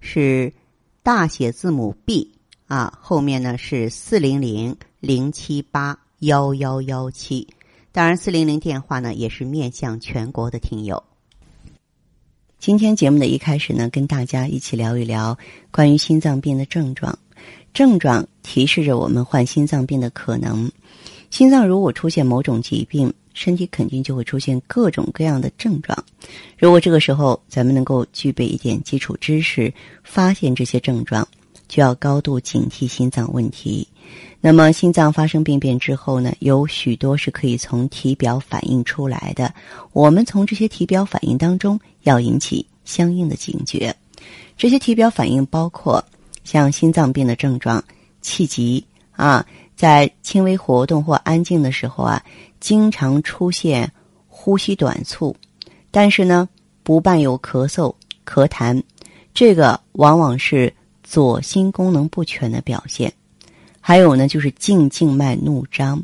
是大写字母 B 啊，后面呢是四零零零七八幺幺幺七。当然，四零零电话呢也是面向全国的听友。今天节目的一开始呢，跟大家一起聊一聊关于心脏病的症状。症状提示着我们患心脏病的可能。心脏如果出现某种疾病，身体肯定就会出现各种各样的症状。如果这个时候咱们能够具备一点基础知识，发现这些症状，就要高度警惕心脏问题。那么，心脏发生病变之后呢，有许多是可以从体表反映出来的。我们从这些体表反应当中要引起相应的警觉。这些体表反应包括像心脏病的症状：气急啊，在轻微活动或安静的时候啊，经常出现呼吸短促，但是呢，不伴有咳嗽、咳痰，这个往往是左心功能不全的表现。还有呢，就是颈静脉怒张，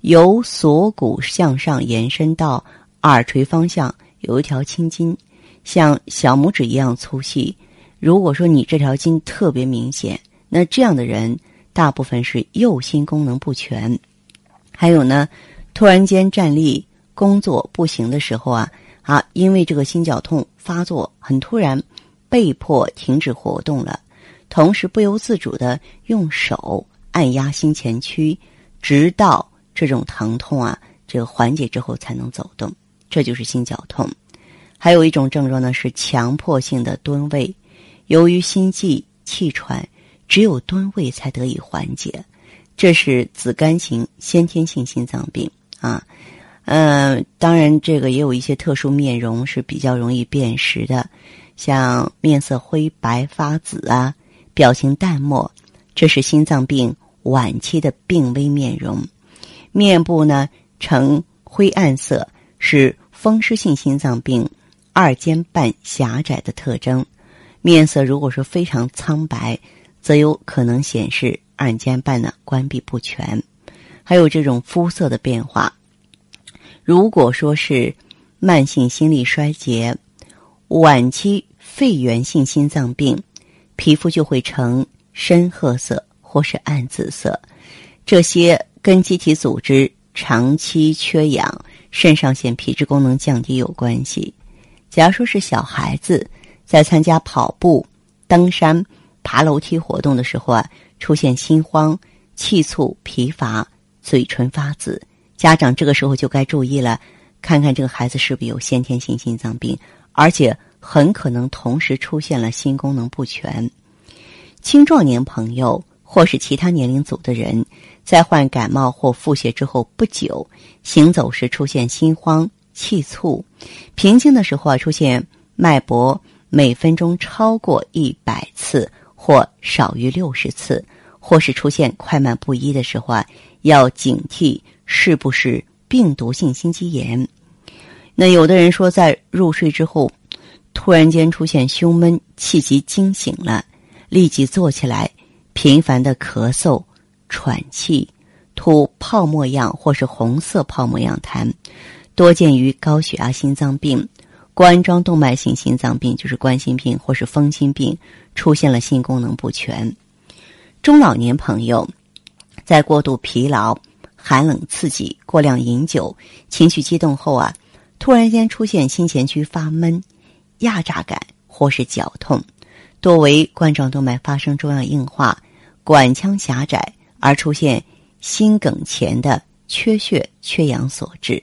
由锁骨向上延伸到耳垂方向有一条青筋，像小拇指一样粗细。如果说你这条筋特别明显，那这样的人大部分是右心功能不全。还有呢，突然间站立、工作不行的时候啊啊，因为这个心绞痛发作很突然，被迫停止活动了，同时不由自主的用手。按压心前区，直到这种疼痛啊，这个缓解之后才能走动，这就是心绞痛。还有一种症状呢是强迫性的蹲位，由于心悸气喘，只有蹲位才得以缓解，这是紫绀型先天性心脏病啊。嗯，当然这个也有一些特殊面容是比较容易辨识的，像面色灰白发紫啊，表情淡漠。这是心脏病晚期的病危面容，面部呢呈灰暗色，是风湿性心脏病二尖瓣狭窄的特征。面色如果说非常苍白，则有可能显示二尖瓣呢关闭不全。还有这种肤色的变化，如果说是慢性心力衰竭、晚期肺源性心脏病，皮肤就会呈。深褐色或是暗紫色，这些跟机体组织长期缺氧、肾上腺皮质功能降低有关系。假如说是小孩子在参加跑步、登山、爬楼梯活动的时候啊，出现心慌、气促、疲乏、嘴唇发紫，家长这个时候就该注意了，看看这个孩子是不是有先天性心脏病，而且很可能同时出现了心功能不全。青壮年朋友或是其他年龄组的人，在患感冒或腹泻之后不久，行走时出现心慌、气促；平静的时候啊，出现脉搏每分钟超过一百次或少于六十次，或是出现快慢不一的时候啊，要警惕是不是病毒性心肌炎。那有的人说，在入睡之后，突然间出现胸闷、气急、惊醒了。立即坐起来，频繁的咳嗽、喘气、吐泡沫样或是红色泡沫样痰，多见于高血压心脏病、冠状动脉性心脏病，就是冠心病或是风心病，出现了心功能不全。中老年朋友在过度疲劳、寒冷刺激、过量饮酒、情绪激动后啊，突然间出现心前区发闷、压榨感或是绞痛。多为冠状动脉发生中央硬化、管腔狭窄而出现心梗前的缺血缺氧所致。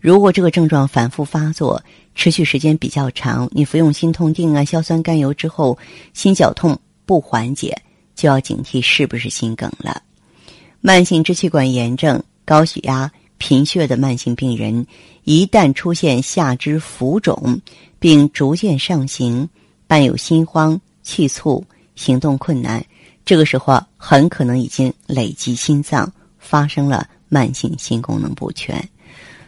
如果这个症状反复发作，持续时间比较长，你服用心痛定啊、硝酸甘油之后，心绞痛不缓解，就要警惕是不是心梗了。慢性支气管炎症、高血压、贫血的慢性病人，一旦出现下肢浮肿，并逐渐上行，伴有心慌。气促、行动困难，这个时候，很可能已经累积心脏发生了慢性心功能不全。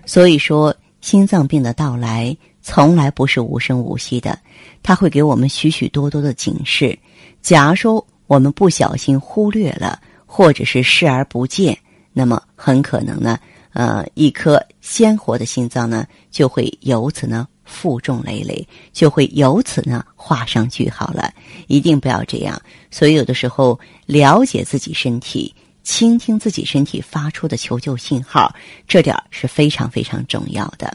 所以说，心脏病的到来从来不是无声无息的，它会给我们许许多多的警示。假如说我们不小心忽略了，或者是视而不见，那么很可能呢，呃，一颗鲜活的心脏呢，就会由此呢。负重累累，就会由此呢画上句号了。一定不要这样。所以有的时候了解自己身体，倾听自己身体发出的求救信号，这点是非常非常重要的。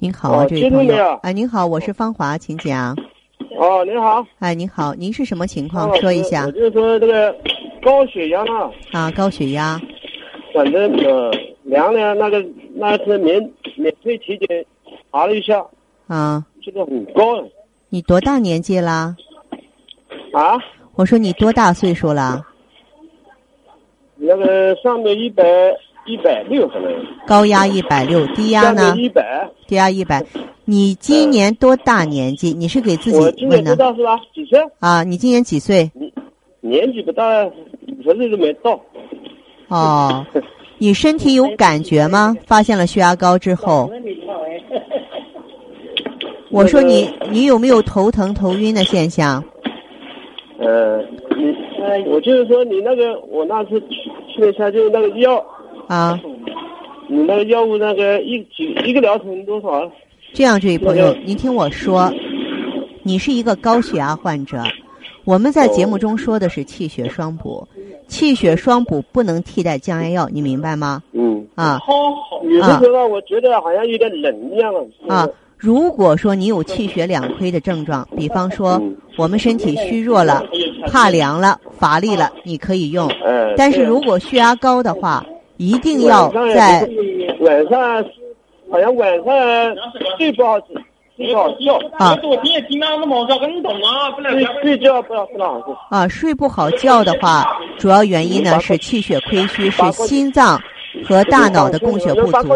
您好，这位朋友。哎，您好，我是芳华，请讲。哦，您好。哎，您好，您是什么情况？说一下。我就是说这个高血压呢。啊，高血压。反正呃，量了那个那次免免费体检。查了一下，啊，这个很高。你多大年纪啦？啊？我说你多大岁数了？那个上面一百一百六可能。高压一百六，低压呢？一百。低压一百。你今年多大年纪？你是给自己问的？我今年多大是吧？几岁？啊，你今年几岁？年纪不大，五十岁都没到。哦，你身体有感觉吗？发现了血压高之后。我说你，你有没有头疼头晕的现象？呃，你，我就是说你那个，我那次去去了一下，就是那个药啊，你那个药物那个一几一个疗程多少？这样，这位朋友，您听我说，你是一个高血压患者，我们在节目中说的是气血双补，气血双补不能替代降压药，你明白吗？嗯。啊。有的时候我觉得好像有点冷一样了。啊。如果说你有气血两亏的症状，比方说我们身体虚弱了、怕凉了、乏力了，你可以用。但是如果血压高的话，一定要在晚上，好像晚上睡不好睡不好觉啊。睡觉不好不好睡啊，睡不好觉的话，主要原因呢是气血亏虚，是心脏和大脑的供血不足。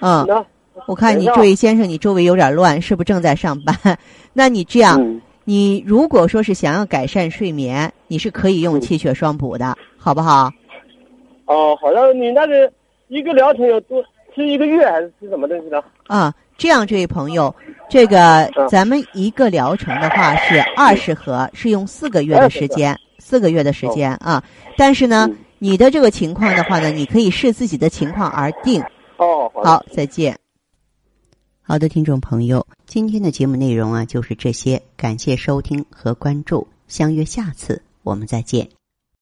嗯。我看你这位先生，你周围有点乱，是不是正在上班？那你这样，你如果说是想要改善睡眠，你是可以用气血双补的，好不好？哦，好像你那个一个疗程有多吃一个月还是吃什么东西呢？啊，这样，这位朋友，这个咱们一个疗程的话是二十盒，是用四个月的时间，四个月的时间啊。但是呢，你的这个情况的话呢，你可以视自己的情况而定。哦，好，再见。好的，听众朋友，今天的节目内容啊就是这些，感谢收听和关注，相约下次我们再见。